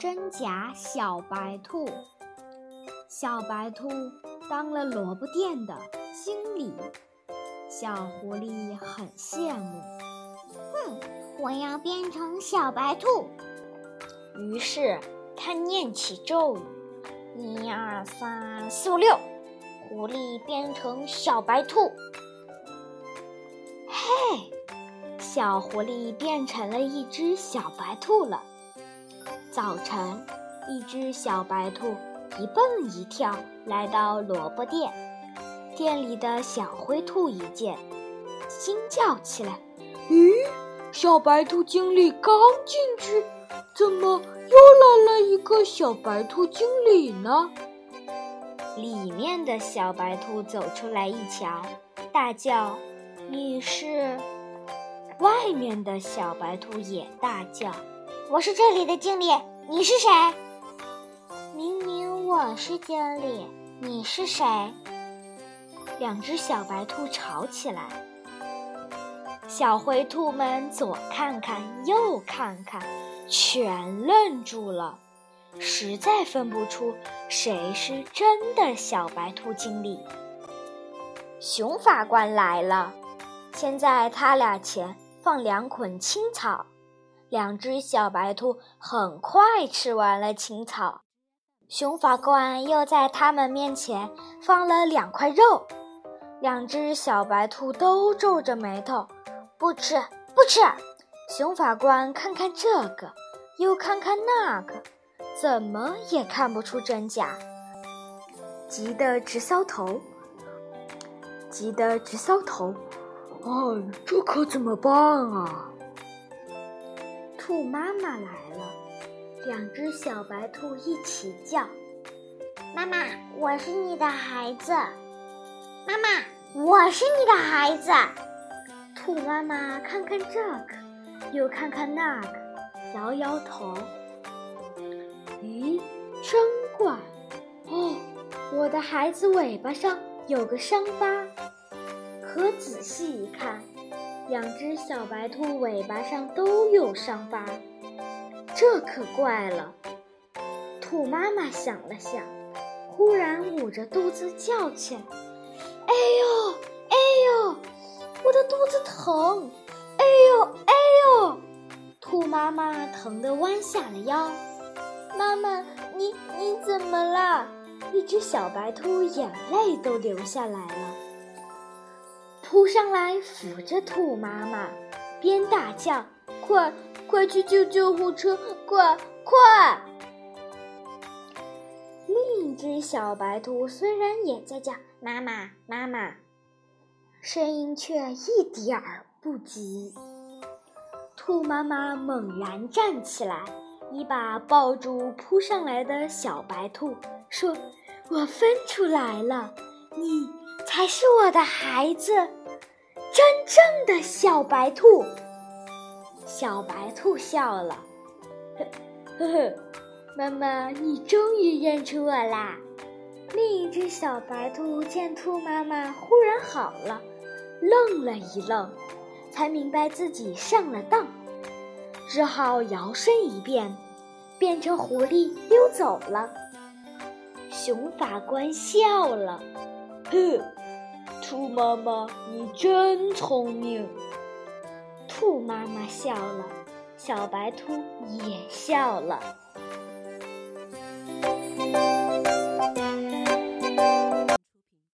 真假小白兔。小白兔当了萝卜店的经理，小狐狸很羡慕。哼，我要变成小白兔。于是他念起咒语：一二三四五六，狐狸变成小白兔。嘿，小狐狸变成了一只小白兔了。早晨，一只小白兔一蹦一跳来到萝卜店，店里的小灰兔一见，惊叫起来：“咦，小白兔经理刚进去，怎么又来了一个小白兔经理呢？”里面的小白兔走出来一瞧，大叫：“你是？”外面的小白兔也大叫。我是这里的经理，你是谁？明明我是经理，你是谁？两只小白兔吵起来，小灰兔们左看看右看看，全愣住了，实在分不出谁是真的小白兔经理。熊法官来了，先在他俩前放两捆青草。两只小白兔很快吃完了青草，熊法官又在他们面前放了两块肉，两只小白兔都皱着眉头，不吃不吃。熊法官看看这个，又看看那个，怎么也看不出真假，急得直搔头，急得直搔头。哎，这可怎么办啊？兔妈妈来了，两只小白兔一起叫：“妈妈，我是你的孩子。”“妈妈，我是你的孩子。”兔妈妈看看这个，又看看那个，摇摇头：“咦，真怪！哦，我的孩子尾巴上有个伤疤，可仔细一看。”两只小白兔尾巴上都有伤疤，这可怪了。兔妈妈想了想，忽然捂着肚子叫起来：“哎呦，哎呦，我的肚子疼！哎呦，哎呦！”兔妈妈疼得弯下了腰。妈妈，你你怎么了？一只小白兔眼泪都流下来了。扑上来扶着兔妈妈，边大叫：“快快去救救护车！快快！”另一只小白兔虽然也在叫“妈妈妈妈”，声音却一点儿不急。兔妈妈猛然站起来，一把抱住扑上来的小白兔，说：“我分出来了，你才是我的孩子。”真正的小白兔，小白兔笑了，呵呵呵，妈妈，你终于认出我啦！另一只小白兔见兔妈妈忽然好了，愣了一愣，才明白自己上了当，只好摇身一变，变成狐狸溜走了。熊法官笑了，呵。兔妈妈，你真聪明。兔妈妈笑了，小白兔也笑了。